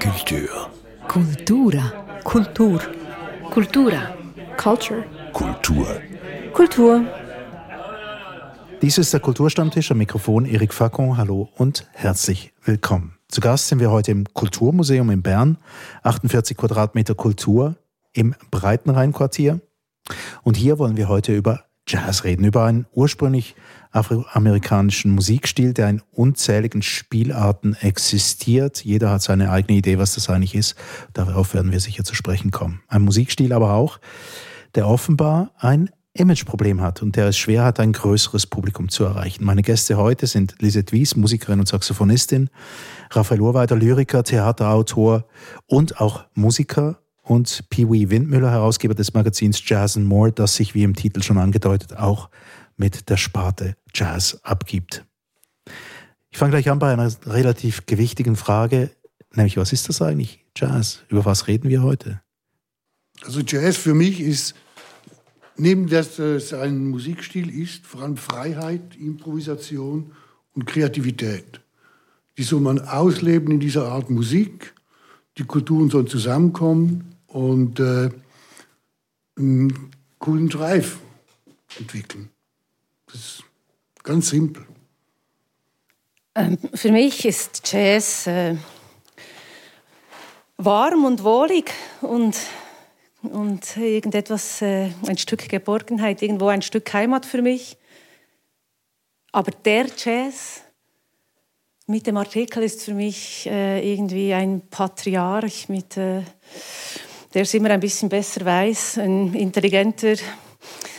Kultur. Kultura. Kultur. Kultura. Culture. Kultur. Kultur. Dies ist der Kulturstammtisch am Mikrofon Eric Facon. Hallo und herzlich willkommen. Zu Gast sind wir heute im Kulturmuseum in Bern. 48 Quadratmeter Kultur im Breitenrheinquartier. Und hier wollen wir heute über Jazz reden, über einen ursprünglich afroamerikanischen Musikstil, der in unzähligen Spielarten existiert. Jeder hat seine eigene Idee, was das eigentlich ist. Darauf werden wir sicher zu sprechen kommen. Ein Musikstil aber auch, der offenbar ein Imageproblem hat und der es schwer hat, ein größeres Publikum zu erreichen. Meine Gäste heute sind Lisette Wies, Musikerin und Saxophonistin, Raphael Urweiter, Lyriker, Theaterautor und auch Musiker und Pee Wee Windmüller, Herausgeber des Magazins Jazz and More, das sich, wie im Titel schon angedeutet, auch mit der Sparte Jazz abgibt. Ich fange gleich an bei einer relativ gewichtigen Frage, nämlich was ist das eigentlich, Jazz? Über was reden wir heute? Also Jazz für mich ist, neben dass es ein Musikstil ist, vor allem Freiheit, Improvisation und Kreativität. Die soll man ausleben in dieser Art Musik. Die Kulturen sollen zusammenkommen und äh, einen coolen Drive entwickeln. Das ist ganz simpel. Ähm, für mich ist Jazz äh, warm und wohlig und, und irgendetwas, äh, ein Stück Geborgenheit, irgendwo ein Stück Heimat für mich. Aber der Jazz mit dem Artikel ist für mich äh, irgendwie ein Patriarch, mit, äh, der es immer ein bisschen besser weiß, ein intelligenter,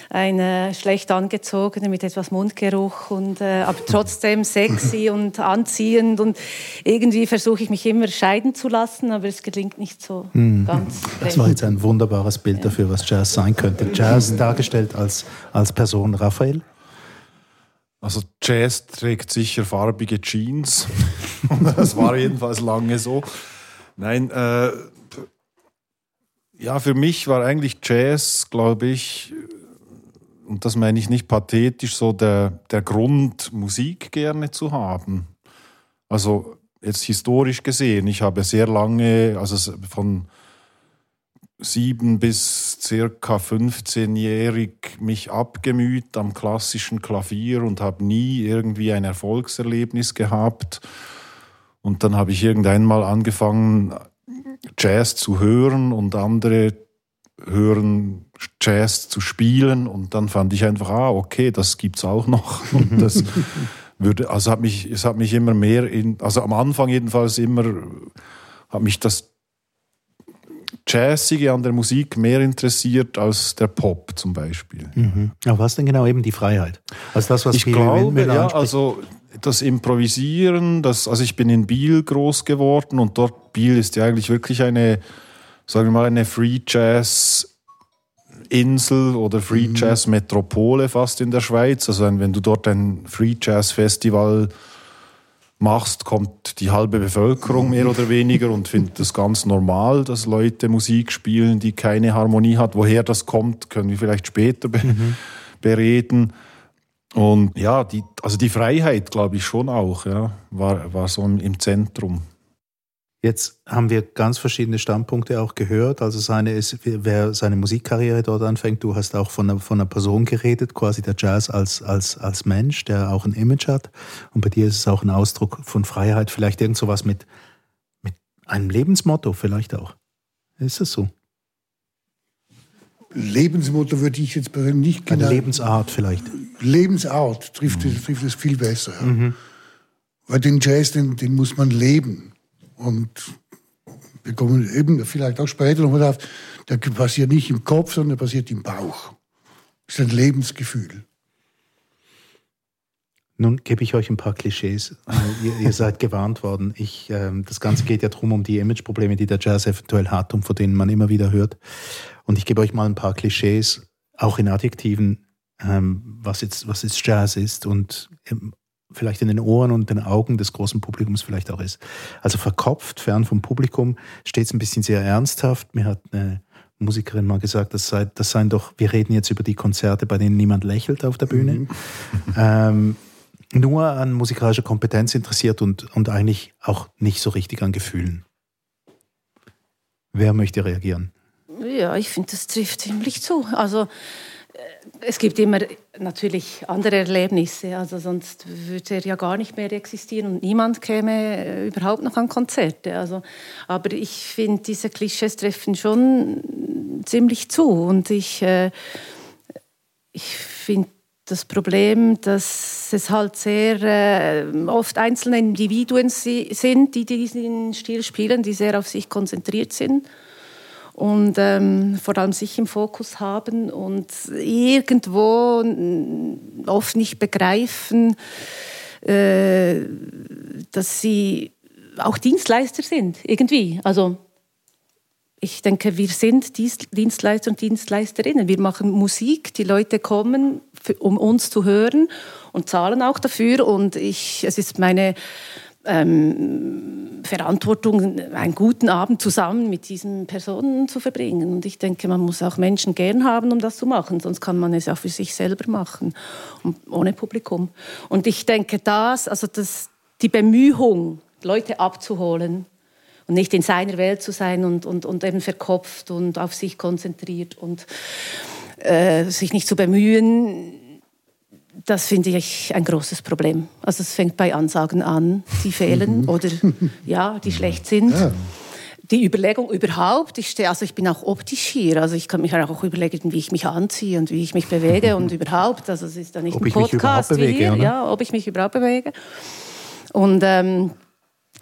ein äh, schlecht angezogener mit etwas Mundgeruch und äh, aber trotzdem sexy und anziehend und irgendwie versuche ich mich immer scheiden zu lassen, aber es gelingt nicht so mhm. ganz. Das war jetzt ein wunderbares Bild ja. dafür, was Jazz sein könnte. Jazz dargestellt als, als Person. Raphael? Also Jazz trägt sicher farbige Jeans. das war jedenfalls lange so. Nein, äh, ja, für mich war eigentlich Jazz, glaube ich, und das meine ich nicht pathetisch, so der, der Grund, Musik gerne zu haben. Also jetzt historisch gesehen, ich habe sehr lange, also von sieben bis circa 15-jährig mich abgemüht am klassischen Klavier und habe nie irgendwie ein Erfolgserlebnis gehabt. Und dann habe ich irgendwann mal angefangen, Jazz zu hören und andere hören Jazz zu spielen und dann fand ich einfach, ah, okay, das gibt's auch noch. Und das würde, also hat mich, es hat mich immer mehr in, also am Anfang jedenfalls immer, hat mich das Jazzige an der Musik mehr interessiert als der Pop zum Beispiel. Mhm. Aber was denn genau eben die Freiheit? Also das, was ich glaube, ja, also das Improvisieren, das, also ich bin in Biel groß geworden und dort Biel ist ja eigentlich wirklich eine, sagen wir mal, eine Free Jazz Insel oder Free mhm. Jazz Metropole fast in der Schweiz. Also wenn du dort ein Free Jazz Festival machst, kommt die halbe Bevölkerung mehr oder weniger und findet es ganz normal, dass Leute Musik spielen, die keine Harmonie hat. Woher das kommt, können wir vielleicht später be mhm. bereden. Und ja, die, also die Freiheit, glaube ich schon auch, ja, war, war so im Zentrum. Jetzt haben wir ganz verschiedene Standpunkte auch gehört. Also seine ist, wer seine Musikkarriere dort anfängt, du hast auch von einer, von einer Person geredet, quasi der Jazz als, als, als Mensch, der auch ein Image hat. Und bei dir ist es auch ein Ausdruck von Freiheit, vielleicht irgend sowas mit, mit einem Lebensmotto vielleicht auch. Ist es so? Lebensmotto würde ich jetzt nicht genau. Eine Lebensart vielleicht. Lebensart trifft, mhm. trifft es viel besser. Mhm. Weil den Jazz, den, den muss man leben. Und wir kommen eben vielleicht auch später noch mal auf, der passiert nicht im Kopf, sondern der passiert im Bauch. Das ist ein Lebensgefühl. Nun gebe ich euch ein paar Klischees. ihr, ihr, seid gewarnt worden. Ich, ähm, das Ganze geht ja darum, um die Imageprobleme, die der Jazz eventuell hat und von denen man immer wieder hört. Und ich gebe euch mal ein paar Klischees, auch in Adjektiven, ähm, was, jetzt, was jetzt Jazz ist und ähm, vielleicht in den Ohren und den Augen des großen Publikums vielleicht auch ist. Also verkopft, fern vom Publikum, steht es ein bisschen sehr ernsthaft. Mir hat eine Musikerin mal gesagt, das, sei, das seien doch, wir reden jetzt über die Konzerte, bei denen niemand lächelt auf der Bühne. Mhm. Ähm, nur an musikalischer Kompetenz interessiert und, und eigentlich auch nicht so richtig an Gefühlen. Wer möchte reagieren? Ja, ich finde, das trifft ziemlich zu. Also äh, es gibt immer natürlich andere Erlebnisse, also sonst würde er ja gar nicht mehr existieren und niemand käme äh, überhaupt noch an Konzerte. Also, aber ich finde, diese Klischees treffen schon ziemlich zu und ich, äh, ich finde das Problem, dass es halt sehr äh, oft einzelne Individuen sind, die diesen Stil spielen, die sehr auf sich konzentriert sind und ähm, vor allem sich im Fokus haben und irgendwo oft nicht begreifen, äh, dass sie auch Dienstleister sind, irgendwie. Also ich denke, wir sind Dienstleister und Dienstleisterinnen. Wir machen Musik, die Leute kommen, um uns zu hören und zahlen auch dafür. Und ich, es ist meine ähm, Verantwortung, einen guten Abend zusammen mit diesen Personen zu verbringen. Und ich denke, man muss auch Menschen gern haben, um das zu machen. Sonst kann man es auch für sich selber machen, ohne Publikum. Und ich denke, das, also das, die Bemühung, Leute abzuholen, und nicht in seiner Welt zu sein und, und, und eben verkopft und auf sich konzentriert und äh, sich nicht zu bemühen, das finde ich ein großes Problem. Also es fängt bei Ansagen an, die fehlen mhm. oder ja, die schlecht sind. Ja. Die Überlegung überhaupt, ich stehe, also ich bin auch optisch hier, also ich kann mich auch überlegen, wie ich mich anziehe und wie ich mich bewege und überhaupt, also es ist da nicht ob ein Podcast wie hier, ja, ob ich mich überhaupt bewege. Und ähm,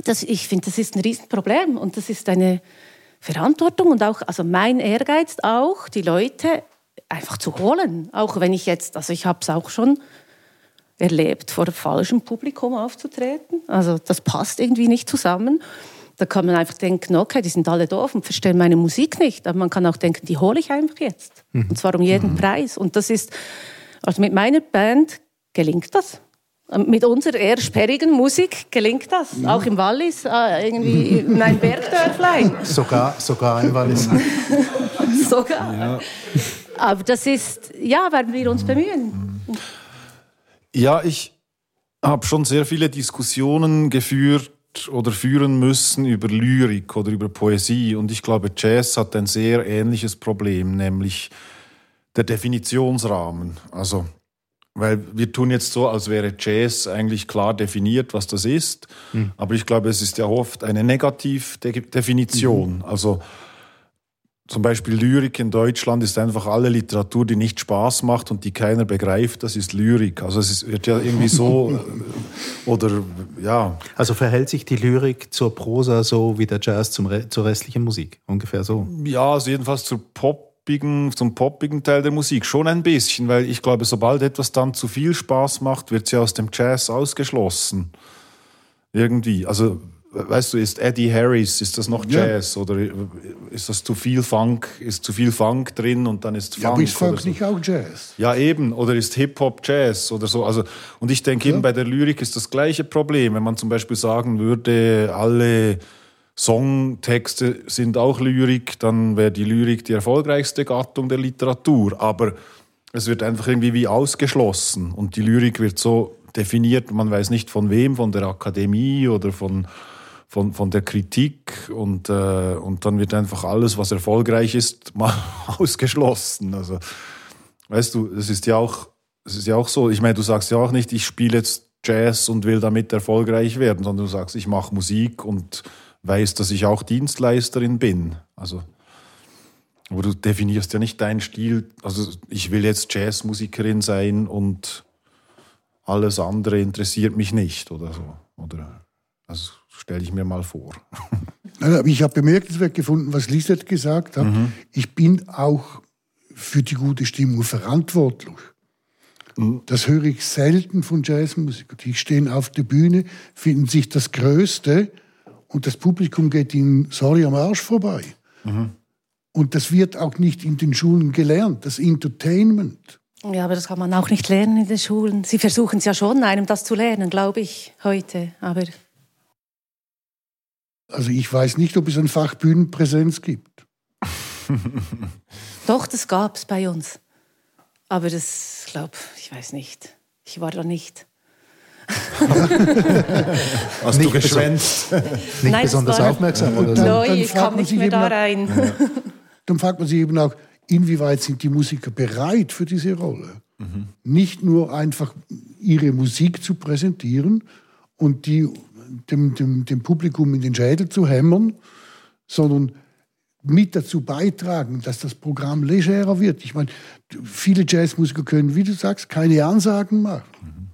das, ich finde, das ist ein Riesenproblem und das ist eine Verantwortung und auch, also mein Ehrgeiz auch, die Leute einfach zu holen. Auch wenn ich jetzt, also ich habe es auch schon erlebt, vor falschem Publikum aufzutreten. Also das passt irgendwie nicht zusammen. Da kann man einfach denken, okay, die sind alle doof und verstehen meine Musik nicht. Aber man kann auch denken, die hole ich einfach jetzt. Mhm. Und zwar um jeden mhm. Preis. Und das ist, also mit meiner Band gelingt das. Mit unserer eher sperrigen Musik gelingt das. Mhm. Auch im Wallis, äh, irgendwie in ein Bergdörflein. Sogar, sogar im Wallis. sogar. Ja. Aber das ist, ja, werden wir uns bemühen. Ja, ich habe schon sehr viele Diskussionen geführt oder führen müssen über Lyrik oder über Poesie. Und ich glaube, Jazz hat ein sehr ähnliches Problem, nämlich der Definitionsrahmen. Also weil wir tun jetzt so, als wäre Jazz eigentlich klar definiert, was das ist. Mhm. Aber ich glaube, es ist ja oft eine Negativdefinition. Mhm. Also zum Beispiel Lyrik in Deutschland ist einfach alle Literatur, die nicht Spaß macht und die keiner begreift, das ist Lyrik. Also es wird ja irgendwie so oder ja. Also verhält sich die Lyrik zur Prosa so wie der Jazz zum, zur restlichen Musik, ungefähr so? Ja, also jedenfalls zur Pop poppigen, zum poppigen Teil der Musik schon ein bisschen, weil ich glaube, sobald etwas dann zu viel Spaß macht, wird sie aus dem Jazz ausgeschlossen. Irgendwie. Also, weißt du, ist Eddie Harris, ist das noch Jazz ja. oder ist das zu viel Funk, ist zu viel Funk drin und dann ist Funk. Ja, aber ist Funk so. nicht auch Jazz? Ja, eben. Oder ist Hip-Hop Jazz oder so. Also, und ich denke ja. eben bei der Lyrik ist das gleiche Problem. Wenn man zum Beispiel sagen würde, alle Songtexte sind auch Lyrik, dann wäre die Lyrik die erfolgreichste Gattung der Literatur. Aber es wird einfach irgendwie wie ausgeschlossen und die Lyrik wird so definiert, man weiß nicht von wem, von der Akademie oder von, von, von der Kritik und, äh, und dann wird einfach alles, was erfolgreich ist, mal ausgeschlossen. Also, weißt du, es ist ja auch, ist ja auch so, ich meine, du sagst ja auch nicht, ich spiele jetzt Jazz und will damit erfolgreich werden, sondern du sagst, ich mache Musik und weiß, dass ich auch Dienstleisterin bin. Also, aber du definierst ja nicht deinen Stil. Also ich will jetzt Jazzmusikerin sein und alles andere interessiert mich nicht oder so. Oder also stelle ich mir mal vor. ich habe bemerkenswert gefunden, was Lisette gesagt hat. Mhm. Ich bin auch für die gute Stimmung verantwortlich. Mhm. Das höre ich selten von Jazzmusikern. Die stehen auf der Bühne, finden sich das Größte und das Publikum geht ihnen, sorry, am Arsch vorbei. Mhm. Und das wird auch nicht in den Schulen gelernt, das Entertainment. Ja, aber das kann man auch nicht lernen in den Schulen. Sie versuchen es ja schon, einem das zu lernen, glaube ich, heute. Aber also ich weiß nicht, ob es ein Fach Bühnenpräsenz gibt. Doch, das gab es bei uns. Aber das, glaube ich, weiß nicht. Ich war da nicht. Hast Nicht du geschwänzt? Nicht Nein, besonders war- aufmerksam oder so. Neu, dann ich fragt kam man nicht sich mehr eben da auch- rein. Dann fragt man sich eben auch, inwieweit sind die Musiker bereit für diese Rolle? Nicht nur einfach ihre Musik zu präsentieren und die dem, dem, dem Publikum in den Schädel zu hämmern, sondern mit dazu beitragen, dass das Programm legerer wird. Ich meine, viele Jazzmusiker können, wie du sagst, keine Ansagen machen.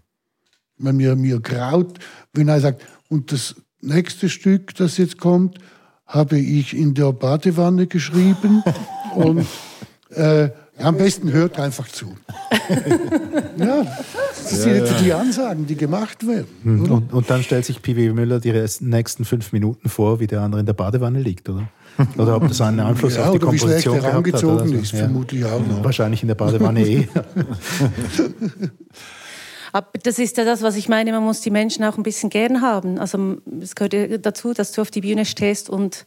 Ich meine, mir, mir graut, wenn er sagt, und das nächste Stück, das jetzt kommt, habe ich in der Badewanne geschrieben und äh, am besten hört einfach zu. ja, das sind jetzt die Ansagen, die gemacht werden. Hm, Und, und dann stellt sich P.W. Müller die nächsten fünf Minuten vor, wie der andere in der Badewanne liegt, oder? Oder ob das einen Einfluss Ja, auf die wie Komposition er gehabt hat. angezogen oder so. ist, vermutlich auch noch. Wahrscheinlich in der Badewanne eh. Aber das ist ja das, was ich meine, man muss die Menschen auch ein bisschen gern haben. Also es gehört ja dazu, dass du auf die Bühne stehst und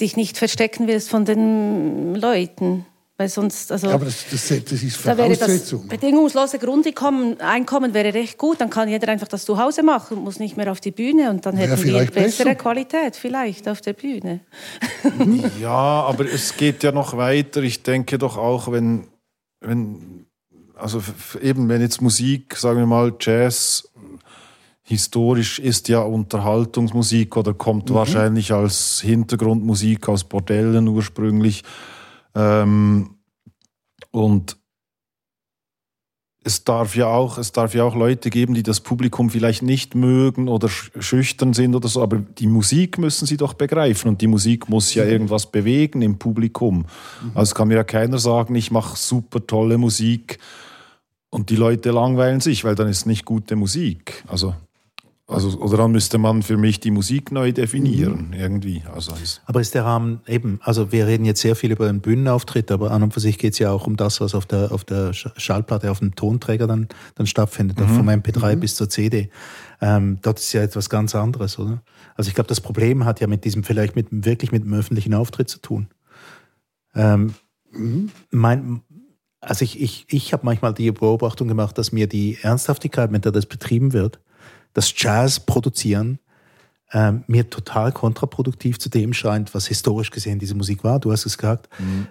dich nicht verstecken willst von den Leuten. Weil sonst, also, Ja, aber das, das, das ist da wäre das Voraussetzung. bedingungslose Grundeinkommen Einkommen wäre recht gut. Dann kann jeder einfach das zu Hause machen und muss nicht mehr auf die Bühne. Und dann hätten wir bessere besser. Qualität vielleicht auf der Bühne. Ja, aber es geht ja noch weiter. Ich denke doch auch, wenn, wenn also eben, wenn jetzt Musik, sagen wir mal, Jazz historisch ist ja Unterhaltungsmusik oder kommt wahrscheinlich als Hintergrundmusik aus Bordellen ursprünglich. Ähm, und es darf ja auch, es darf ja auch Leute geben, die das Publikum vielleicht nicht mögen oder sch- schüchtern sind oder so, aber die Musik müssen sie doch begreifen und die Musik muss ja irgendwas bewegen im Publikum. Also kann mir ja keiner sagen, ich mache super tolle Musik und die Leute langweilen sich, weil dann ist nicht gute Musik. Also, also oder dann müsste man für mich die Musik neu definieren irgendwie. Also ist, Aber ist der Rahmen eben, also wir reden jetzt sehr viel über einen Bühnenauftritt, aber an und für sich geht es ja auch um das, was auf der, auf der Sch- Schallplatte, auf dem Tonträger dann, dann stattfindet, vom MP3 bis zur CD. Ähm, dort ist ja etwas ganz anderes, oder? Also ich glaube, das Problem hat ja mit diesem, vielleicht mit, wirklich mit dem öffentlichen Auftritt zu tun. Ähm, mein, also ich, ich, ich habe manchmal die Beobachtung gemacht, dass mir die Ernsthaftigkeit, mit der das betrieben wird, das Jazz produzieren, ähm, mir total kontraproduktiv zu dem scheint, was historisch gesehen diese Musik war. Du hast es gesagt,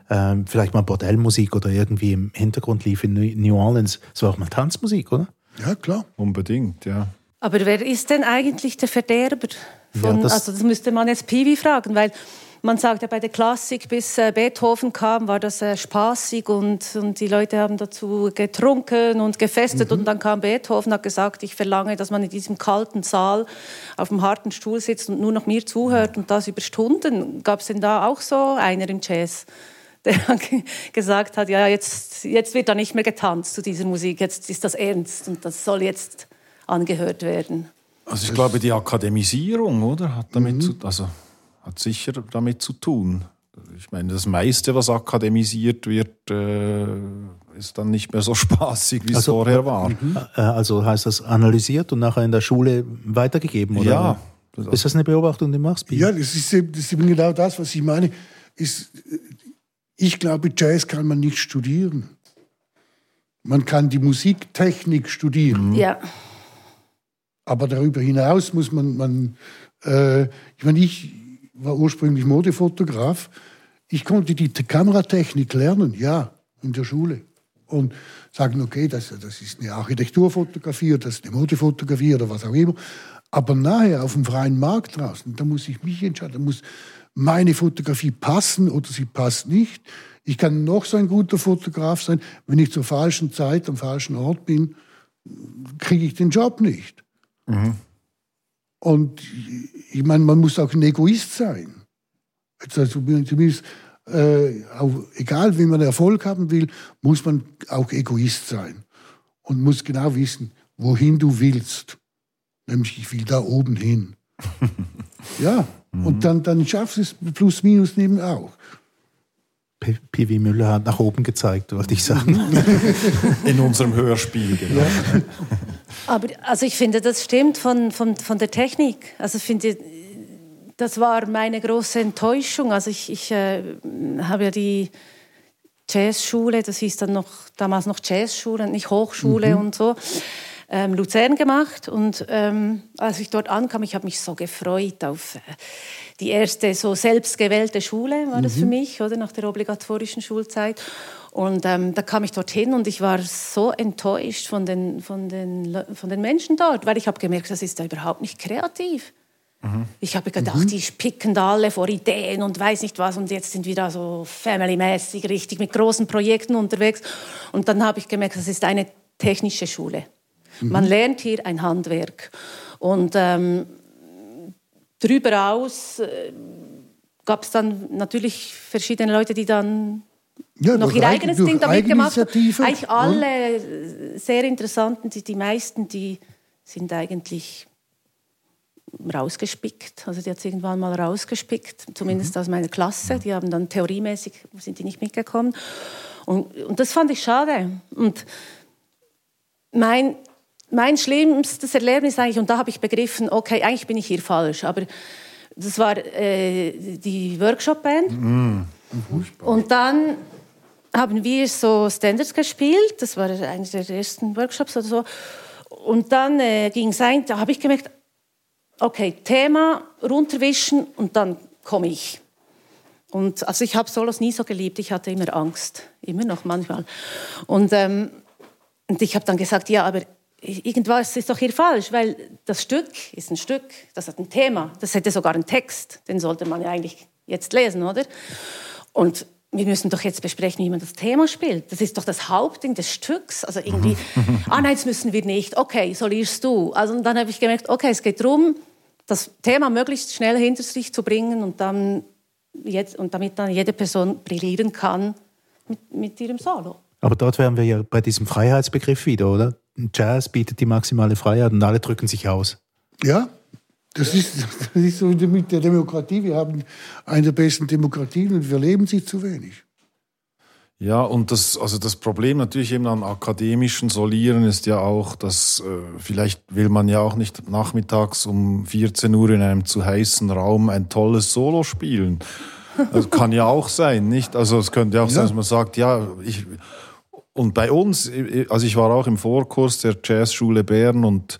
ähm, vielleicht mal Bordellmusik oder irgendwie im Hintergrund lief in New New Orleans. Es war auch mal Tanzmusik, oder? Ja, klar. unbedingt, ja. Aber wer ist denn eigentlich der Verderber? Von, Ja, das- also das müsste man jetzt Piwi fragen, weil man sagt ja bei der Klassik, bis äh, Beethoven kam, war das äh, spaßig und, und die Leute haben dazu getrunken und gefestet Mhm. und dann kam Beethoven hat gesagt, ich verlange, dass man in diesem kalten Saal auf dem harten Stuhl sitzt und nur noch mir zuhört und das über Stunden. Gab es denn da auch so einer im Jazz? Der ge- gesagt hat, ja, jetzt, jetzt wird da nicht mehr getanzt zu dieser Musik, jetzt ist das ernst und das soll jetzt angehört werden. Also ich glaube, die Akademisierung, oder? Hat damit zu, also hat sicher damit zu tun. Ich meine, das meiste, was akademisiert wird, äh, ist dann nicht mehr so spaßig, wie es Also, vorher war. Äh, Also heißt das analysiert und nachher in der Schule weitergegeben, oder? Ja. Ist das eine Beobachtung, die du machst? Ja, das ist, eben, das ist eben genau das, was ich meine. Ist, ich glaube, Jazz kann man nicht studieren. Man kann die Musiktechnik studieren, Ja. aber darüber hinaus muss man, man äh, ich meine, ich war ursprünglich Modefotograf. Ich konnte die Kameratechnik lernen, ja, in der Schule. Und sagen, okay, das, das ist eine Architekturfotografie oder das ist eine Modefotografie oder was auch immer. Aber nachher auf dem freien Markt draußen, da muss ich mich entscheiden. Da muss meine Fotografie passen oder sie passt nicht. Ich kann noch so ein guter Fotograf sein, wenn ich zur falschen Zeit am falschen Ort bin, kriege ich den Job nicht. Und ich meine, man muss auch ein Egoist sein. Also zumindest, äh, auch, egal wie man Erfolg haben will, muss man auch Egoist sein. Und muss genau wissen, wohin du willst. Nämlich, ich will da oben hin. ja, und dann, dann schaffst du es plus minus neben auch. P- P.W. Müller hat nach oben gezeigt, wollte ich sagen. In unserem Hörspiel, genau. Aber also ich finde, das stimmt von, von, von der Technik. Also ich finde, das war meine große Enttäuschung. Also ich, ich äh, habe ja die Jazzschule, das hieß dann noch damals noch Jazzschule und nicht Hochschule und so. Ähm, Luzern gemacht. Und ähm, als ich dort ankam, ich habe mich so gefreut auf äh, die erste so selbstgewählte Schule, war das mhm. für mich, oder nach der obligatorischen Schulzeit. Und ähm, da kam ich dorthin und ich war so enttäuscht von den, von den, von den Menschen dort, weil ich habe gemerkt, das ist da überhaupt nicht kreativ. Mhm. Ich habe gedacht, mhm. die spicken da alle vor Ideen und weiß nicht was und jetzt sind wir da so family-mäßig richtig mit großen Projekten unterwegs. Und dann habe ich gemerkt, das ist eine technische Schule. Mhm. Man lernt hier ein Handwerk. Und ähm, darüber aus äh, gab es dann natürlich verschiedene Leute, die dann ja, noch ihr eigenes Ding damit gemacht haben. Eigentlich alle ja. sehr interessanten, die, die meisten, die sind eigentlich rausgespickt. Also die hat es irgendwann mal rausgespickt, zumindest mhm. aus meiner Klasse. Die haben dann theoriemäßig, sind die nicht mitgekommen. Und, und das fand ich schade. Und mein, mein schlimmstes Erlebnis eigentlich, und da habe ich begriffen, okay, eigentlich bin ich hier falsch, aber das war äh, die Workshop-Band. Mhm. Und dann haben wir so Standards gespielt. Das war einer der ersten Workshops oder so. Und dann äh, ging es ein, da habe ich gemerkt, okay, Thema runterwischen und dann komme ich. Und also ich habe Solos nie so geliebt, ich hatte immer Angst, immer noch manchmal. Und, ähm, und ich habe dann gesagt, ja, aber irgendwas ist doch hier falsch, weil das Stück ist ein Stück, das hat ein Thema, das hätte sogar einen Text, den sollte man ja eigentlich jetzt lesen, oder? Und wir müssen doch jetzt besprechen, wie man das Thema spielt. Das ist doch das Hauptding des Stücks. Also irgendwie, ah nein, jetzt müssen wir nicht. Okay, solierst du. Also dann habe ich gemerkt, okay, es geht darum, das Thema möglichst schnell hinter sich zu bringen und dann jetzt, und damit dann jede Person brillieren kann mit, mit ihrem Solo. Aber dort wären wir ja bei diesem Freiheitsbegriff wieder, oder? Jazz bietet die maximale Freiheit und alle drücken sich aus. Ja, das ist, das ist so mit der Demokratie. Wir haben eine der besten Demokratien und wir leben sie zu wenig. Ja, und das, also das Problem natürlich eben an akademischen Solieren ist ja auch, dass äh, vielleicht will man ja auch nicht nachmittags um 14 Uhr in einem zu heißen Raum ein tolles Solo spielen. Das kann ja auch sein, nicht? Also es könnte ja auch ja. sein, dass man sagt, ja, ich, und bei uns, also ich war auch im Vorkurs der Jazzschule Bern und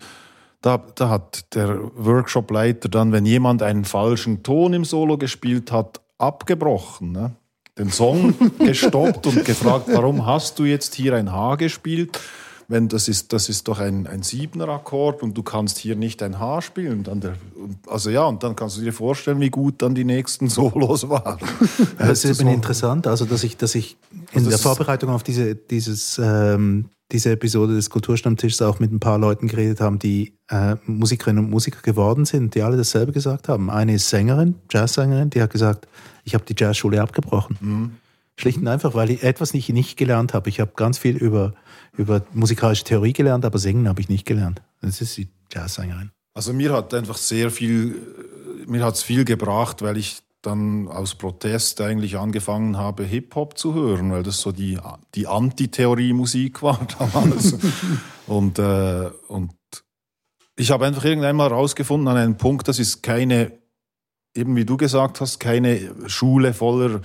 da, da hat der Workshopleiter dann, wenn jemand einen falschen Ton im Solo gespielt hat, abgebrochen. Ne? Den Song gestoppt und gefragt, warum hast du jetzt hier ein H gespielt? Wenn das ist, das ist doch ein, ein Siebener Akkord und du kannst hier nicht ein H spielen. Dann der, also ja, und dann kannst du dir vorstellen, wie gut dann die nächsten Solos waren. Das ist eben interessant, also dass ich, dass ich in also der Vorbereitung auf diese, dieses ähm, diese Episode des Kulturstammtischs auch mit ein paar Leuten geredet haben, die äh, Musikerinnen und Musiker geworden sind, die alle dasselbe gesagt haben. Eine ist Sängerin, Jazzsängerin, die hat gesagt, ich habe die Jazzschule abgebrochen. Mhm. Schlicht und einfach, weil ich etwas nicht, nicht gelernt habe. Ich habe ganz viel über, über musikalische Theorie gelernt, aber Singen habe ich nicht gelernt. Das ist die Jazzsängerin. Also mir hat einfach sehr viel, mir hat es viel gebracht, weil ich dann aus Protest eigentlich angefangen habe, Hip-Hop zu hören, weil das so die, die Anti-Theorie-Musik war damals. und, äh, und ich habe einfach irgendwann mal herausgefunden an einem Punkt, das ist keine, eben wie du gesagt hast, keine Schule voller,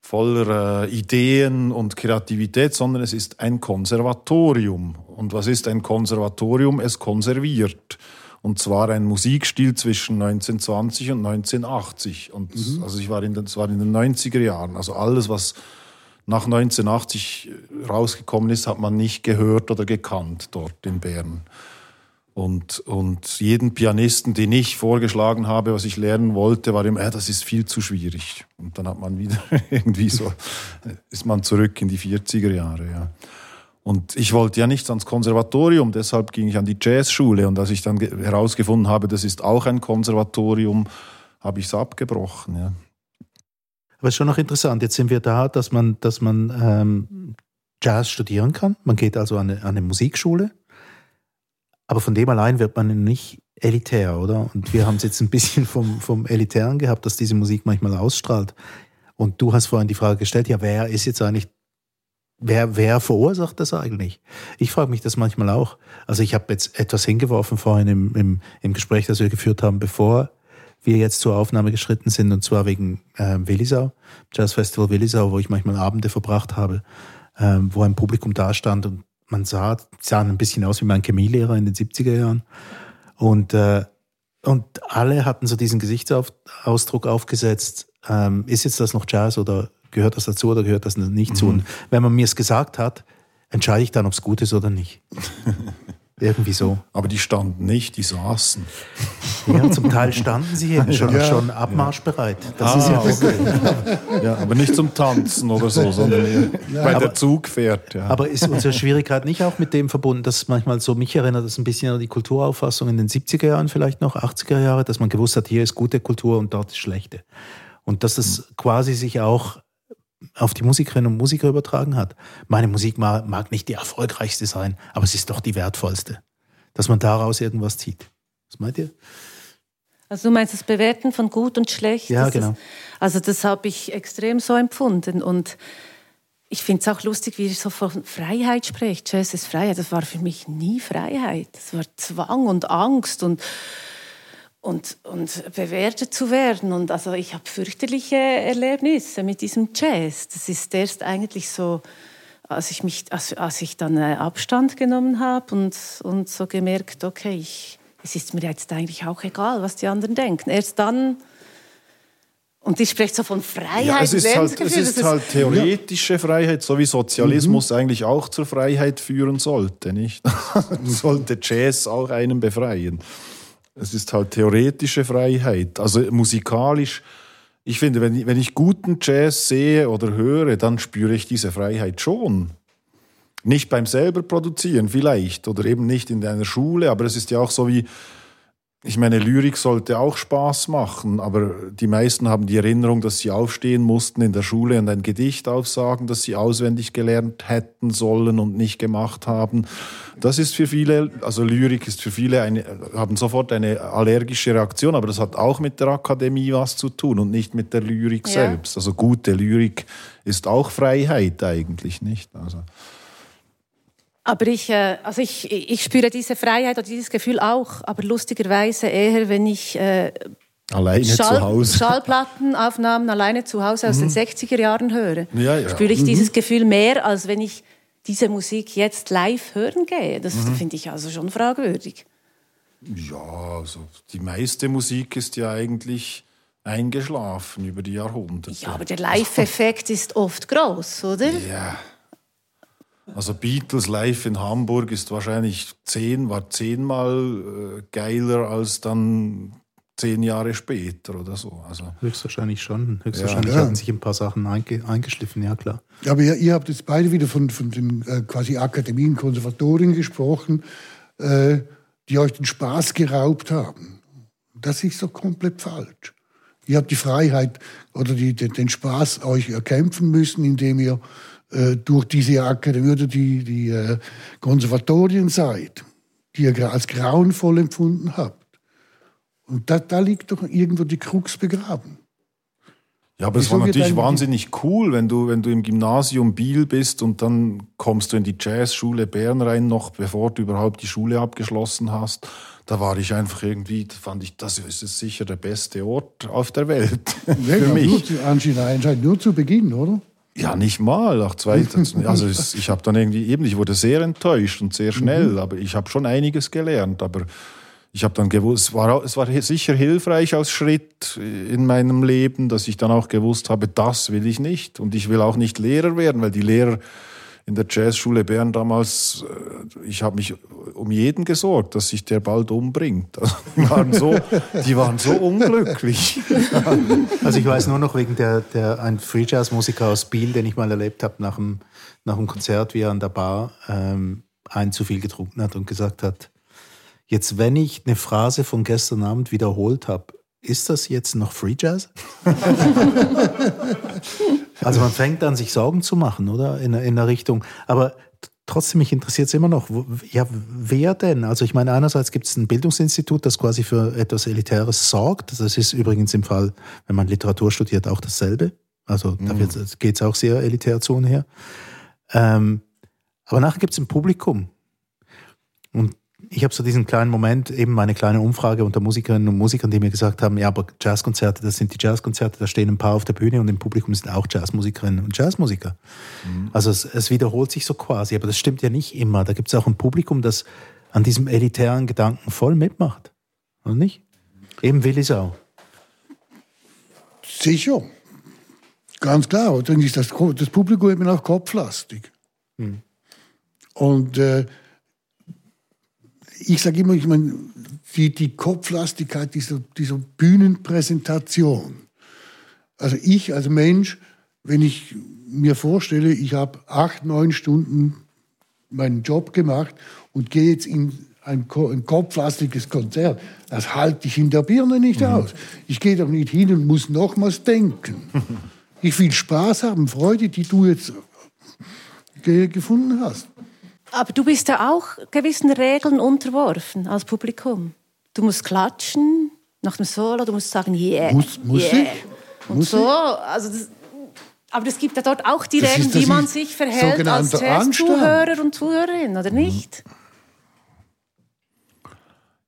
voller äh, Ideen und Kreativität, sondern es ist ein Konservatorium. Und was ist ein Konservatorium? Es konserviert. Und zwar ein Musikstil zwischen 1920 und 1980. Und mhm. also ich war in den, das war in den 90er Jahren. Also alles, was nach 1980 rausgekommen ist, hat man nicht gehört oder gekannt dort in Bern. Und, und jeden Pianisten, den ich vorgeschlagen habe, was ich lernen wollte, war immer, äh, das ist viel zu schwierig. Und dann hat man wieder irgendwie so, ist man zurück in die 40er Jahre, ja. Und ich wollte ja nicht ans Konservatorium, deshalb ging ich an die Jazzschule. Und als ich dann herausgefunden habe, das ist auch ein Konservatorium, habe ich es abgebrochen. Ja. Aber es ist schon noch interessant, jetzt sind wir da, dass man, dass man ähm, Jazz studieren kann. Man geht also an eine, an eine Musikschule. Aber von dem allein wird man nicht elitär, oder? Und wir haben es jetzt ein bisschen vom, vom Elitären gehabt, dass diese Musik manchmal ausstrahlt. Und du hast vorhin die Frage gestellt, ja, wer ist jetzt eigentlich Wer, wer verursacht das eigentlich? Ich frage mich das manchmal auch. Also ich habe jetzt etwas hingeworfen vorhin im, im, im Gespräch, das wir geführt haben, bevor wir jetzt zur Aufnahme geschritten sind, und zwar wegen äh, Willisau, Jazz Festival Willisau, wo ich manchmal Abende verbracht habe, äh, wo ein Publikum da stand und man sah, sahen ein bisschen aus wie mein Chemielehrer in den 70er Jahren. Und, äh, und alle hatten so diesen Gesichtsausdruck aufgesetzt, ähm, ist jetzt das noch Jazz oder gehört das dazu oder gehört das nicht mhm. zu? Und wenn man mir es gesagt hat, entscheide ich dann, ob es gut ist oder nicht. Irgendwie so. Aber die standen nicht, die saßen. Ja, zum Teil standen sie eben schon, ja. schon abmarschbereit. Das ah, ist ja okay. ja, aber nicht zum Tanzen oder so, sondern ja, bei aber, der Zug fährt. Ja. Aber ist unsere Schwierigkeit nicht auch mit dem verbunden, dass manchmal so, mich erinnert das ein bisschen an die Kulturauffassung in den 70er Jahren vielleicht noch, 80er Jahre, dass man gewusst hat, hier ist gute Kultur und dort ist schlechte. Und dass es quasi sich auch auf die Musikerinnen und Musiker übertragen hat. Meine Musik mag, mag nicht die erfolgreichste sein, aber es ist doch die wertvollste. Dass man daraus irgendwas zieht. Was meint ihr? Also du meinst das Bewerten von gut und schlecht? Ja, genau. Ist, also das habe ich extrem so empfunden und ich finde es auch lustig, wie ihr so von Freiheit spricht. Jazz ist Freiheit. Das war für mich nie Freiheit. Das war Zwang und Angst und und, und bewertet zu werden. Und also ich habe fürchterliche Erlebnisse mit diesem Jazz. Das ist erst eigentlich so, als ich, mich, als, als ich dann äh, Abstand genommen habe und, und so gemerkt, okay, ich, es ist mir jetzt eigentlich auch egal, was die anderen denken. Erst dann und ich spreche so von Freiheit. Ja, es ist halt, es ist halt theoretische. Freiheit, so wie Sozialismus mhm. eigentlich auch zur Freiheit führen sollte, nicht? sollte Jazz auch einen befreien. Es ist halt theoretische Freiheit. Also musikalisch, ich finde, wenn ich, wenn ich guten Jazz sehe oder höre, dann spüre ich diese Freiheit schon. Nicht beim selber produzieren vielleicht oder eben nicht in einer Schule, aber es ist ja auch so wie, ich meine, Lyrik sollte auch Spaß machen, aber die meisten haben die Erinnerung, dass sie aufstehen mussten in der Schule und ein Gedicht aufsagen, das sie auswendig gelernt hätten sollen und nicht gemacht haben. Das ist für viele, also Lyrik ist für viele, eine, haben sofort eine allergische Reaktion, aber das hat auch mit der Akademie was zu tun und nicht mit der Lyrik ja. selbst. Also gute Lyrik ist auch Freiheit eigentlich, nicht? Also. Aber ich, äh, also ich, ich spüre diese Freiheit oder dieses Gefühl auch, aber lustigerweise eher, wenn ich äh, alleine Schall, zu Hause. Schallplattenaufnahmen alleine zu Hause aus mhm. den 60er Jahren höre. Ja, ja. Spüre ich mhm. dieses Gefühl mehr, als wenn ich diese Musik jetzt live hören gehe. Das mhm. finde ich also schon fragwürdig. Ja, also die meiste Musik ist ja eigentlich eingeschlafen über die Jahrhunderte. Ja, aber der Live-Effekt ist oft groß, oder? Ja. Also Beatles live in Hamburg ist wahrscheinlich zehn, war zehnmal äh, geiler als dann zehn Jahre später oder so. Also, Höchstwahrscheinlich schon. Höchstwahrscheinlich ja. hatten sich ein paar Sachen einge eingeschliffen, ja klar. Ja, aber ihr, ihr, habt jetzt beide wieder von, von den äh, quasi Akademien, Konservatorien gesprochen, äh, die euch den Spaß geraubt haben. Das ist doch komplett falsch. Ihr habt die Freiheit oder die, den, den Spaß euch erkämpfen müssen, indem ihr äh, durch diese Akademie die, die äh, Konservatorien seid, die ihr als grauenvoll empfunden habt. Und da, da liegt doch irgendwo die Krux begraben. Ja, aber es war natürlich wahnsinnig cool, wenn du, wenn du im Gymnasium Biel bist und dann kommst du in die Jazzschule Bern rein, noch bevor du überhaupt die Schule abgeschlossen hast. Da war ich einfach irgendwie, fand ich, das ist sicher der beste Ort auf der Welt. für mich. Nur zu, anscheinend nur zu Beginn, oder? Ja, nicht mal. Nach zwei, also ich habe dann irgendwie eben, ich wurde sehr enttäuscht und sehr schnell, mhm. aber ich habe schon einiges gelernt. Aber ich habe dann gewusst, es war, es war sicher hilfreich als Schritt in meinem Leben, dass ich dann auch gewusst habe, das will ich nicht und ich will auch nicht Lehrer werden, weil die Lehrer in der Jazzschule Bern damals, äh, ich habe mich um jeden gesorgt, dass sich der bald umbringt. Also die, waren so, die waren so unglücklich. Also ich weiß nur noch wegen der, der ein Free Jazz Musiker aus Biel, den ich mal erlebt habe nach dem, nach dem Konzert, wie er an der Bar ähm, ein zu viel getrunken hat und gesagt hat, jetzt wenn ich eine Phrase von gestern Abend wiederholt habe, ist das jetzt noch Free Jazz? also man fängt an, sich Sorgen zu machen, oder? In, in der Richtung. Aber trotzdem, mich interessiert es immer noch, wo, ja, wer denn? Also ich meine, einerseits gibt es ein Bildungsinstitut, das quasi für etwas Elitäres sorgt. Das ist übrigens im Fall, wenn man Literatur studiert, auch dasselbe. Also mhm. da geht es auch sehr elitär zu und her. Ähm, aber nachher gibt es ein Publikum. Und ich habe so diesen kleinen Moment, eben meine kleine Umfrage unter Musikerinnen und Musikern, die mir gesagt haben, ja, aber Jazzkonzerte, das sind die Jazzkonzerte, da stehen ein paar auf der Bühne und im Publikum sind auch Jazzmusikerinnen und Jazzmusiker. Mhm. Also es, es, wiederholt sich so quasi, aber das stimmt ja nicht immer. Da gibt es auch ein Publikum, das an diesem elitären Gedanken voll mitmacht. Oder nicht? Eben Willisau. Sicher. Ganz klar. Und dann ist das, das Publikum eben auch kopflastig. Mhm. Und äh, ich sage immer, ich meine, die, die Kopflastigkeit dieser, dieser Bühnenpräsentation. Also ich als Mensch, wenn ich mir vorstelle, ich habe acht, neun Stunden meinen Job gemacht und gehe jetzt in ein, ein kopflastiges Konzert, das halte ich in der Birne nicht mhm. aus. Ich gehe doch nicht hin und muss nochmals denken. Ich will Spaß haben, Freude, die du jetzt gefunden hast. Aber du bist ja auch gewissen Regeln unterworfen als Publikum. Du musst klatschen nach dem Solo, du musst sagen, yeah. Muss, muss yeah. ich? Und muss so, also das, aber es gibt ja dort auch die das Regeln, ist, wie man sich verhält als Jazz-Zuhörer und Zuhörerin, oder nicht?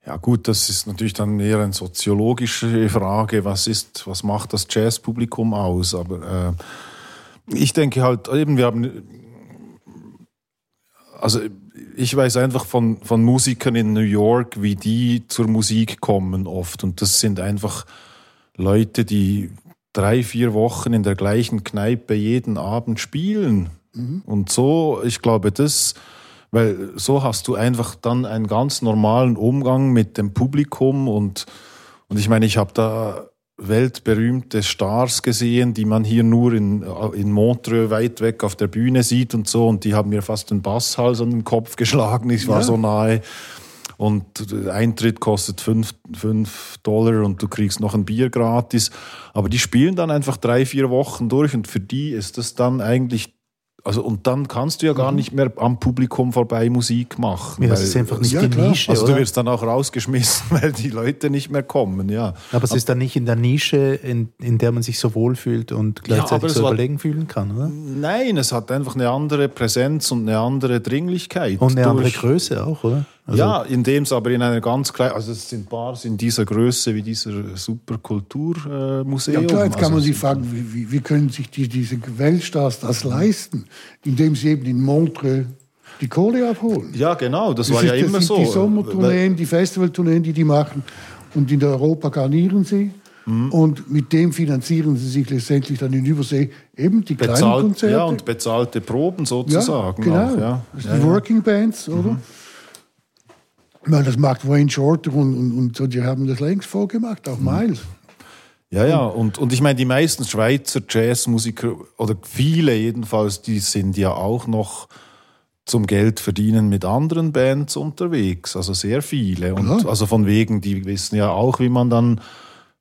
Ja gut, das ist natürlich dann eher eine soziologische Frage, was ist, was macht das Jazzpublikum aus? Aber äh, ich denke halt eben, wir haben also ich weiß einfach von, von Musikern in New York, wie die zur Musik kommen oft. Und das sind einfach Leute, die drei, vier Wochen in der gleichen Kneipe jeden Abend spielen. Mhm. Und so, ich glaube, das, weil so hast du einfach dann einen ganz normalen Umgang mit dem Publikum und, und ich meine, ich habe da weltberühmte Stars gesehen, die man hier nur in, in Montreux weit weg auf der Bühne sieht und so. Und die haben mir fast den Basshals an den Kopf geschlagen. Ich war ja. so nahe. Und Eintritt kostet 5 Dollar und du kriegst noch ein Bier gratis. Aber die spielen dann einfach drei, vier Wochen durch und für die ist das dann eigentlich also und dann kannst du ja gar mhm. nicht mehr am Publikum vorbei Musik machen. Ja, das ist einfach nicht ja, die Nische. Also du wirst dann auch rausgeschmissen, weil die Leute nicht mehr kommen, ja. Aber es ist dann nicht in der Nische, in, in der man sich so wohlfühlt und gleichzeitig ja, so überlegen fühlen kann, oder? Nein, es hat einfach eine andere Präsenz und eine andere Dringlichkeit. Und eine andere Größe auch, oder? Also ja, indem es aber in einer ganz kleinen, also es sind Bars in dieser Größe wie dieser Superkulturmuseum. Äh, ja klar, jetzt kann also man sich fragen, wie, wie, können sich die, diese Weltstars das leisten, indem sie eben in Montreux die Kohle abholen. Ja, genau, das, das war ist, ja immer das so. Die Sommertourneen, die Festivaltourneen, die die machen und in Europa garnieren sie. Mhm. Und mit dem finanzieren sie sich letztendlich dann in Übersee eben die Bezahlt, kleinen Konzerte. Ja, und bezahlte Proben sozusagen. Ja, genau. Auch, ja. die ja, Working Bands, oder? Mhm. Meine, das macht Wayne Shorter und, und, und so, die haben das längst vorgemacht, auch Miles. Ja, ja, und, und ich meine, die meisten Schweizer Jazzmusiker, oder viele jedenfalls, die sind ja auch noch zum Geld verdienen mit anderen Bands unterwegs, also sehr viele. Und Aha. also von wegen, die wissen ja auch, wie man dann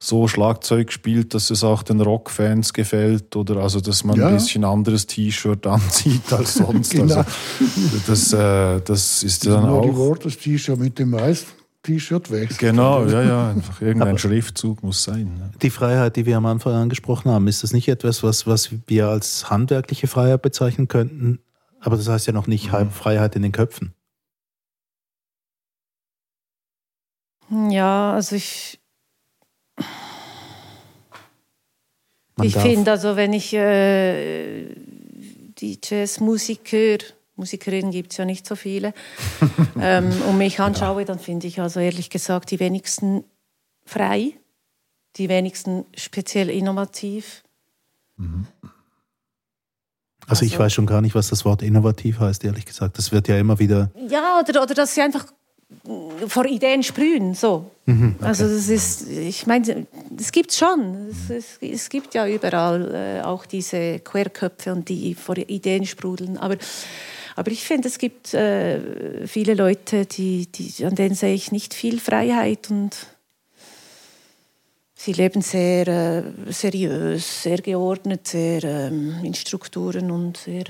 so Schlagzeug spielt, dass es auch den Rockfans gefällt oder also dass man ja. ein bisschen anderes T-Shirt anzieht als sonst. genau. also, das, äh, das ist das dann auch. Die Wort, das T-Shirt mit dem meisten T-Shirt weg. Genau, ja, ja, einfach irgendein Aber Schriftzug muss sein. Ne? Die Freiheit, die wir am Anfang angesprochen haben, ist das nicht etwas, was, was wir als handwerkliche Freiheit bezeichnen könnten? Aber das heißt ja noch nicht mhm. Freiheit in den Köpfen. Ja, also ich, man ich finde, also wenn ich äh, die Jazzmusiker, Musikerinnen gibt es ja nicht so viele, ähm, und mich anschaue, dann finde ich also ehrlich gesagt die wenigsten frei, die wenigsten speziell innovativ. Mhm. Also, also, ich weiß schon gar nicht, was das Wort innovativ heißt, ehrlich gesagt. Das wird ja immer wieder. Ja, oder, oder dass sie einfach vor Ideen sprühen. So. Mhm, okay. Also das ist, ich meine, das gibt es schon. Es, es, gibt ja überall äh, auch diese Querköpfe und die vor Ideen sprudeln. Aber, aber ich finde, es gibt äh, viele Leute, die, die, an denen sehe ich nicht viel Freiheit und sie leben sehr äh, seriös, sehr geordnet, sehr ähm, in Strukturen und sehr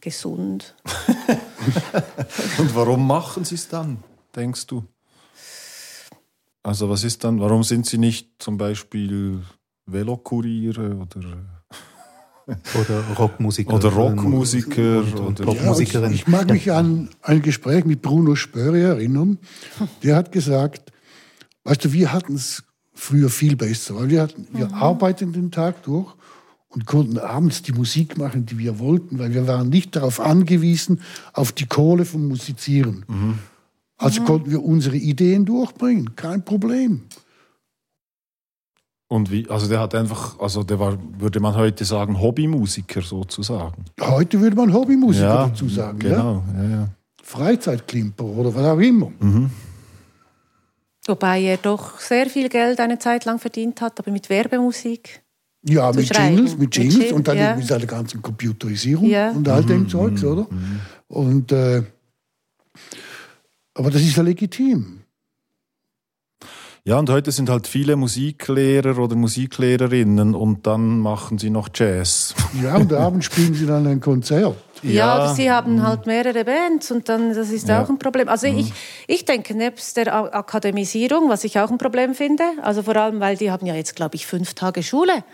gesund. und warum machen sie es dann? Denkst du? Also was ist dann, warum sind sie nicht zum Beispiel Velokuriere oder Oder Rockmusiker. Oder Rockmusiker. Und, und, oder Popmusikerin. ich, ich mag mich an ein Gespräch mit Bruno Spörri erinnern. Der hat gesagt, weißt du, wir hatten es früher viel besser, weil wir, hatten, wir arbeiten den Tag durch und konnten abends die Musik machen, die wir wollten, weil wir waren nicht darauf angewiesen, auf die Kohle vom Musizieren. Also konnten wir unsere Ideen durchbringen, kein Problem. Und wie, also der hat einfach, also der war, würde man heute sagen, Hobbymusiker sozusagen. Heute würde man Hobbymusiker dazu sagen, ja? Genau, ja, ja. Freizeitklimper oder was auch immer. Wobei er doch sehr viel Geld eine Zeit lang verdient hat, aber mit Werbemusik. Ja, zu mit. Jingles, mit Mit Jingles Jing- und dann ja. mit seiner ganzen Computerisierung Ja. und all dem Zeugs, oder? Und, äh, aber das ist ja legitim. Ja, und heute sind halt viele Musiklehrer oder Musiklehrerinnen und dann machen sie noch Jazz. Ja, und abends spielen sie dann ein Konzert. Ja, Ja. aber sie haben halt mehrere Bands und dann, das ist Ja. auch ein Problem. Also ich, ich denke, nebst der Akademisierung, was ich auch ein Problem finde, also vor allem, weil die haben ja jetzt, glaube ich, fünf Tage Schule.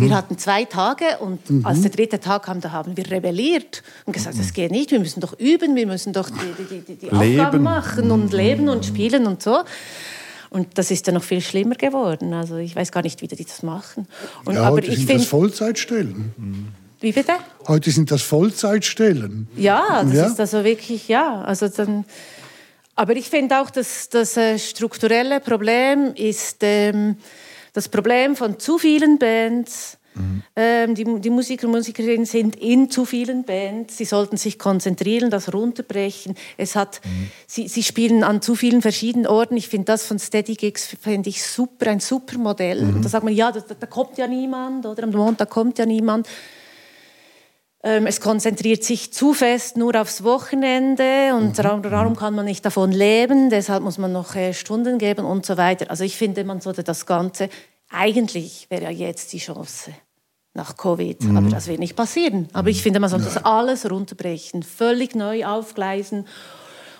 Wir hatten zwei Tage und als der dritte Tag kam, da haben wir rebelliert und gesagt, das geht nicht, wir müssen doch üben, wir müssen doch die, die, die, die. Aufgaben machen und leben und spielen und so. Und das ist dann noch viel schlimmer geworden. Also ich weiß gar nicht, wie die das machen. Und, Ja, aber heute ich sind das Vollzeitstellen. wie bitte? Heute sind das Vollzeitstellen. Ja, das Ja. ist also wirklich, ja. Also dann, aber ich finde auch, dass das äh, strukturelle Problem ist ähm, das Problem von zu vielen Bands. Ähm, die, die Musiker und Musikerinnen sind in zu vielen Bands. Sie sollten sich konzentrieren, das runterbrechen. Es hat, sie, sie spielen an zu vielen verschiedenen Orten. Ich finde das von Steady Gigs finde ich super, ein super Modell. Und da sagt man, ja, da, da kommt ja niemand oder am Montag kommt ja niemand. Ähm, es konzentriert sich zu fest nur aufs Wochenende und darum, darum kann man nicht davon leben. Deshalb muss man noch äh, Stunden geben und so weiter. Also ich finde, man sollte das Ganze, eigentlich wäre ja jetzt die Chance nach Covid, aber das wird nicht passieren. Aber ich finde, man sollte das alles runterbrechen, völlig neu aufgleisen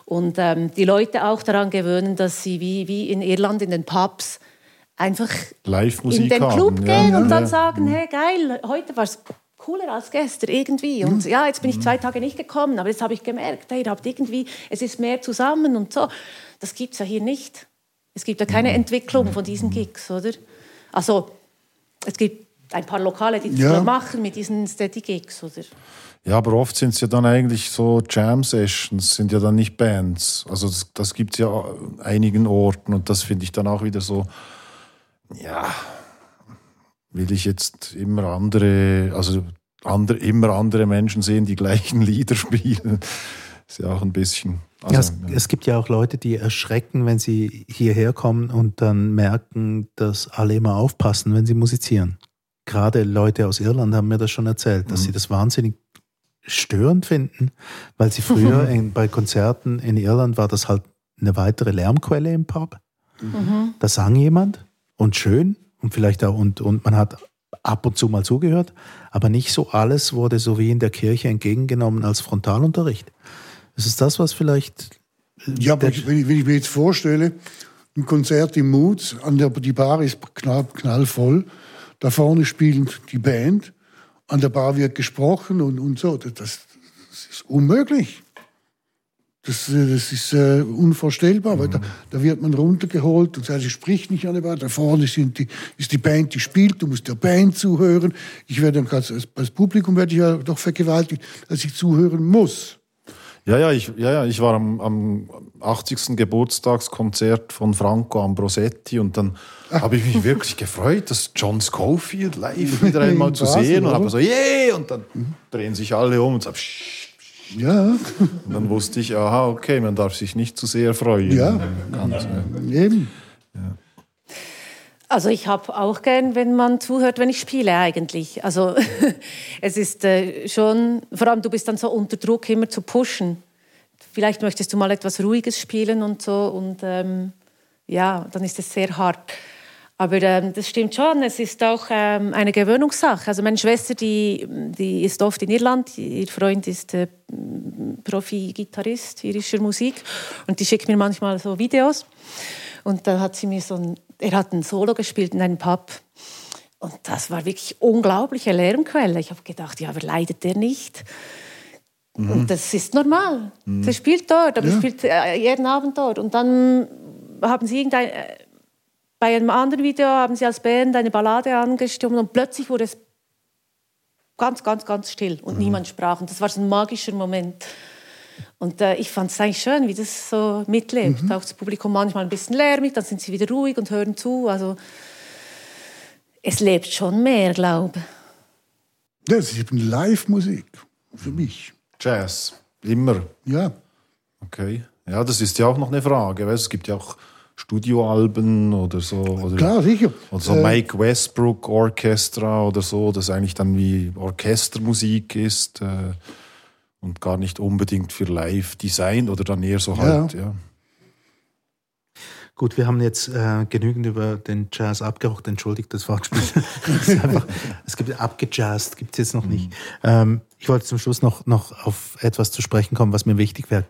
und ähm, die Leute auch daran gewöhnen, dass sie wie, wie in Irland in den Pubs einfach in den haben. Club ja. gehen und Ja, dann ja. sagen, hey geil, heute war es cooler als gestern irgendwie. Und ja, jetzt bin ich zwei Tage nicht gekommen, aber jetzt habe ich gemerkt, hey, ihr habt irgendwie, es ist mehr zusammen und so. Das gibt es ja hier nicht. Es gibt ja keine Entwicklung von diesen Gigs, oder? Also, es gibt ein paar Lokale, die das Ja. machen mit diesen Steady Gigs, oder? Ja, aber oft sind es ja dann eigentlich so Jam-Sessions, sind ja dann nicht Bands. Also das, das gibt es ja an einigen Orten und das finde ich dann auch wieder so, ja, will ich jetzt immer andere, also andere, immer andere Menschen sehen, die gleichen Lieder spielen. Ist ja auch ein bisschen. Also, Ja, es, es gibt ja auch Leute, die erschrecken, wenn sie hierher kommen und dann merken, dass alle immer aufpassen, wenn sie musizieren. Gerade Leute aus Irland haben mir das schon erzählt, dass sie das wahnsinnig störend finden, weil sie früher in, bei Konzerten in Irland war das halt eine weitere Lärmquelle im Pub. Da sang jemand und schön und vielleicht auch und, und man hat ab und zu mal zugehört, aber nicht so alles wurde so wie in der Kirche entgegengenommen als Frontalunterricht. Das ist das, was vielleicht Ja, aber ich, wenn, ich, wenn ich mir jetzt vorstelle, ein Konzert im Moods, an der, die Bar ist knall, knallvoll, da vorne spielt die Band, an der Bar wird gesprochen und, und so. Das, das ist unmöglich. Das, äh, das ist äh, unvorstellbar, weil da, da wird man runtergeholt und sagt, ich sprich nicht an der Bar. Da vorne sind die, ist die Band, die spielt, du musst der Band zuhören. Ich werde dann als, als Publikum werde ich ja doch vergewaltigt, dass ich zuhören muss. Ja, ja, ich, ja, ja, ich war am, am 80. Geburtstagskonzert von Franco Ambrosetti und dann habe ich mich wirklich gefreut, das John Scofield live wieder einmal In zu sehen und habe so, yeah, und dann drehen sich alle um und sagen. Ja, und dann wusste ich, aha, okay, man darf sich nicht zu sehr freuen. Ja. Ganz, ja. eben. Also ich habe auch gern, wenn man zuhört, wenn ich spiele eigentlich. Also es ist äh, schon, vor allem du bist dann so unter Druck immer zu pushen. Vielleicht möchtest du mal etwas Ruhiges spielen und so und ähm, ja, dann ist es sehr hart. Aber ähm, das stimmt schon, es ist auch ähm, eine Gewöhnungssache. Also meine Schwester, die, die ist oft in Irland, ihr Freund ist äh, Profi-Gitarrist irischer Musik und die schickt mir manchmal so Videos. Und dann hat sie mir so ein, er hat ein Solo gespielt in einem Pub. Und das war wirklich unglaubliche Lärmquelle. Ich habe gedacht, ja, aber leidet der nicht? Mhm. Und das ist normal. Mhm. Der spielt dort, aber ja. spielt äh, jeden Abend dort. Und dann haben sie irgendein, äh, bei einem anderen Video haben sie als Band eine Ballade angestimmt und plötzlich wurde es ganz, ganz, ganz still und mhm. niemand sprach. Und das war so ein magischer Moment. Und äh, ich fand es eigentlich schön, wie das so mitlebt. Mhm. Auch das Publikum manchmal ein bisschen lärmig, dann sind sie wieder ruhig und hören zu. Also es lebt schon mehr, glaube ich. Das ist eben Live-Musik für mich. Jazz, immer. Ja. Okay. Ja, das ist ja auch noch eine Frage. Weißt? Es gibt ja auch Studioalben oder so. Oder, Klar, sicher. Oder so äh, Mike Westbrook Orchestra oder so, das eigentlich dann wie Orchestermusik ist äh, und gar nicht unbedingt für Live designt oder dann eher so halt, ja. ja. Gut, wir haben jetzt äh, genügend über den Jazz abgerocht. Entschuldigt das Wortspiel. es gibt abgejazzt, gibt es jetzt noch nicht. Mhm. Ähm, ich wollte zum Schluss noch, noch auf etwas zu sprechen kommen, was mir wichtig wäre.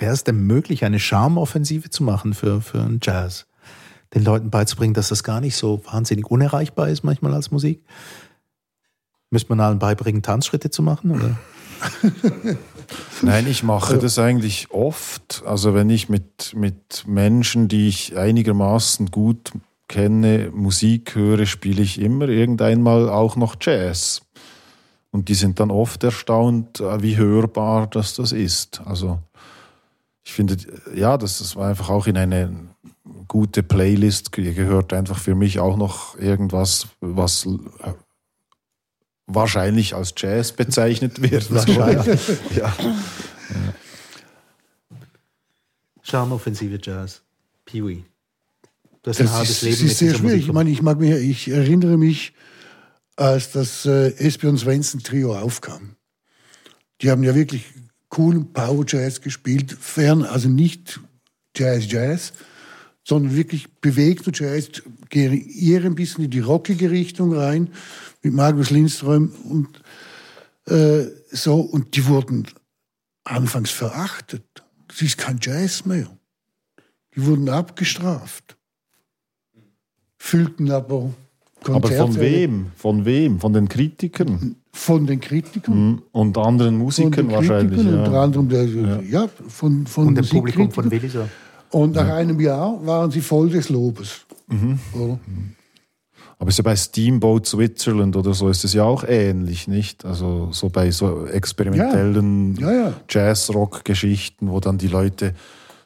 Wäre es denn möglich, eine Charmoffensive zu machen für, für einen Jazz? Den Leuten beizubringen, dass das gar nicht so wahnsinnig unerreichbar ist manchmal als Musik? Müsste man allen beibringen, Tanzschritte zu machen? Oder? Nein, ich mache das eigentlich oft. Also wenn ich mit, mit Menschen, die ich einigermaßen gut kenne, Musik höre, spiele ich immer irgendeinmal auch noch Jazz. Und die sind dann oft erstaunt, äh, wie hörbar das das ist. Also ich finde, ja, das ist einfach auch in eine gute Playlist gehört einfach für mich auch noch irgendwas, was äh, wahrscheinlich als Jazz bezeichnet wird. Wahrscheinlich. ja. Charmoffensive Jazz. Pee-Wee. Das ist ein hartes Leben. Das ist sehr schwierig. Ich meine, ich, mag mich, ich erinnere mich, als das äh, Esbjörn Svensson Trio aufkam. Die haben ja wirklich coolen Power Jazz gespielt, fern, also nicht Jazz Jazz, sondern wirklich bewegter Jazz, gehen eher ein bisschen in die rockige Richtung rein mit Magnus Lindström und äh, so und die wurden anfangs verachtet. Das ist kein Jazz mehr. Die wurden abgestraft, füllten aber Konzerte. Aber von wem? Von wem? Von den Kritikern? Von den Kritikern. Hm. Und anderen Musikern wahrscheinlich. Kritikern, ja. Unter anderem der, ja. ja von, von Und dem Publikum von Williser. Und nach ja. einem Jahr waren sie voll des Lobes. Mhm. Mhm. Aber ist ja bei Steamboat Switzerland oder so ist es ja auch ähnlich, nicht? Also so bei so experimentellen ja. ja, Jazz-Rock-Geschichten, wo dann die Leute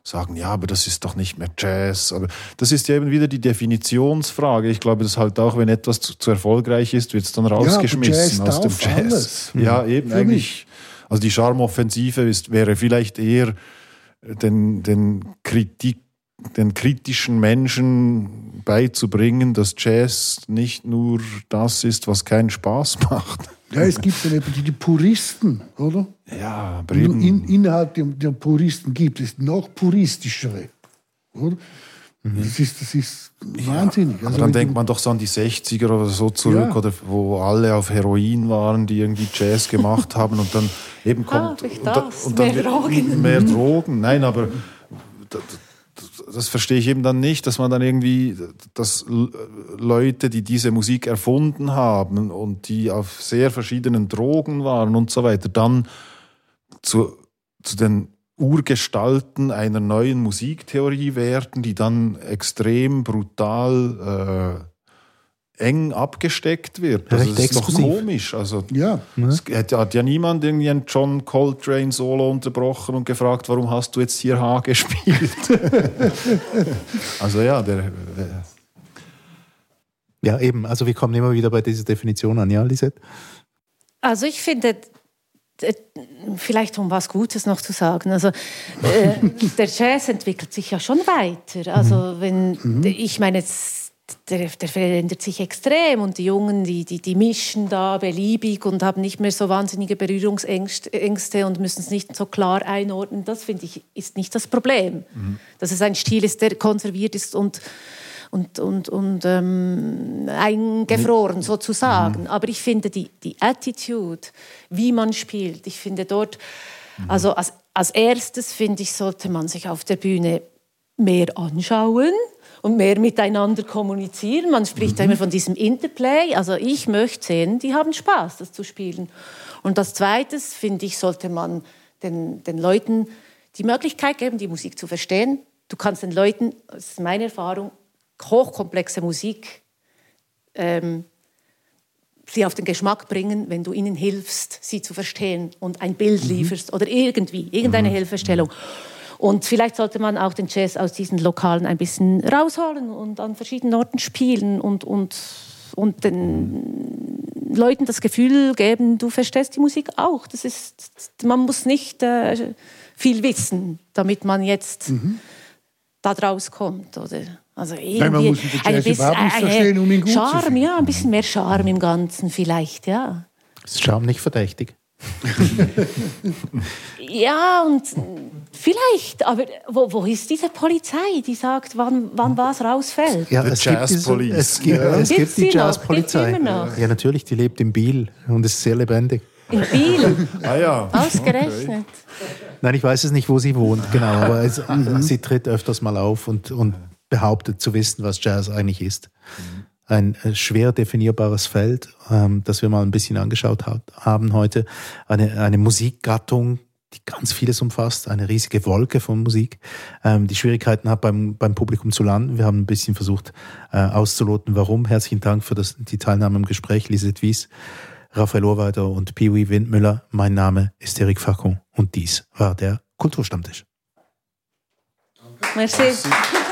sagen, ja, aber das ist doch nicht mehr Jazz. Aber das ist ja eben wieder die Definitionsfrage. Ich glaube, dass halt auch, wenn etwas zu, zu erfolgreich ist, wird es dann rausgeschmissen ja, aus dem Jazz. Alles. Ja, eben Für eigentlich. Mich. Also die Charmoffensive ist, wäre vielleicht eher den, den Kritik den kritischen Menschen beizubringen, dass Jazz nicht nur das ist, was keinen Spaß macht. Ja, es gibt dann eben die Puristen, oder? Ja, aber eben. In, innerhalb der, der, Puristen gibt es noch puristischere, oder? Mhm. Das ist, das ist wahnsinnig. Ja, also dann denkt man doch so an die 60er oder so zurück, ja. oder wo alle auf Heroin waren, die irgendwie Jazz gemacht haben und dann eben kommt ah, und, da, und, dann mehr Drogen. Mehr Drogen. Nein, aber das verstehe ich eben dann nicht, dass man dann irgendwie, dass Leute, die diese Musik erfunden haben und die auf sehr verschiedenen Drogen waren und so weiter, dann zu, zu den Urgestalten einer neuen Musiktheorie werden, die dann extrem brutal äh, eng abgesteckt wird. Also das ist doch komisch. Also, ja. Es hat ja niemand irgendwie einen John Coltrane Solo unterbrochen und gefragt, warum hast du jetzt hier H gespielt? also ja, der, der, Ja, eben. Also wir kommen immer wieder bei dieser Definition an, ja, Lisette? Also ich finde, vielleicht um was Gutes noch zu sagen. Also äh, der Jazz entwickelt sich ja schon weiter. Also mhm. wenn mhm. ich meine jetzt der, der, verändert sich extrem und die Jungen, die, die, die mischen da beliebig und haben nicht mehr so wahnsinnige Berührungsängste und müssen es nicht so klar einordnen. Das finde ich ist nicht das Problem, mhm. dass es ein Stil ist, der konserviert ist und und, und, und ähm, eingefroren sozusagen. Mhm. Aber ich finde die, die Attitude, wie man spielt, ich finde dort, mhm. also als, als erstes finde ich, sollte man sich auf der Bühne mehr anschauen und mehr miteinander kommunizieren. Man spricht mhm. immer von diesem Interplay. Also ich möchte sehen, die haben Spaß, das zu spielen. Und als Zweites, finde ich, sollte man den, den Leuten die Möglichkeit geben, die Musik zu verstehen. Du kannst den Leuten, das ist meine Erfahrung, hochkomplexe Musik ähm, sie auf den Geschmack bringen, wenn du ihnen hilfst, sie zu verstehen und ein Bild mhm. lieferst oder irgendwie, irgendeine mhm. Hilfestellung. Und vielleicht sollte man auch den Jazz aus diesen Lokalen ein bisschen rausholen und an verschiedenen Orten spielen und, und, und den Leuten das Gefühl geben, du verstehst die Musik auch. Das ist, man muss nicht äh, viel wissen, damit man jetzt mhm. da draus kommt. Oder? Also irgendwie Nein, man muss den Jazz ein bisschen, nicht verstehen, um ihn gut Charme, zu finden. ja, ein bisschen mehr Charme im Ganzen vielleicht, ja. Ist Charme nicht verdächtig? Ja, und vielleicht, aber wo, wo, ist diese Polizei, die sagt, wann, wann was rausfällt? Ja, es gibt, diese, es gibt, ja. es gibt die Jazzpolizei. Ja, natürlich, die lebt in Biel und ist sehr lebendig. In Biel? ah ja. Ausgerechnet. Nein, ich weiß es nicht, wo sie wohnt, genau, aber es, mhm. sie tritt öfters mal auf und, und behauptet zu wissen, was Jazz eigentlich ist. Mhm. Ein äh, schwer definierbares Feld, ähm, das wir mal ein bisschen angeschaut hat, haben heute. Eine, eine Musikgattung, die ganz vieles umfasst, eine riesige Wolke von Musik, ähm, die Schwierigkeiten hat beim, beim Publikum zu landen. Wir haben ein bisschen versucht äh, auszuloten, warum. Herzlichen Dank für das, die Teilnahme im Gespräch, Lisette Wies, Raphael Ohrweiter und Piwi Windmüller. Mein Name ist Eric Facon und dies war der Kulturstammtisch. Merci. Merci.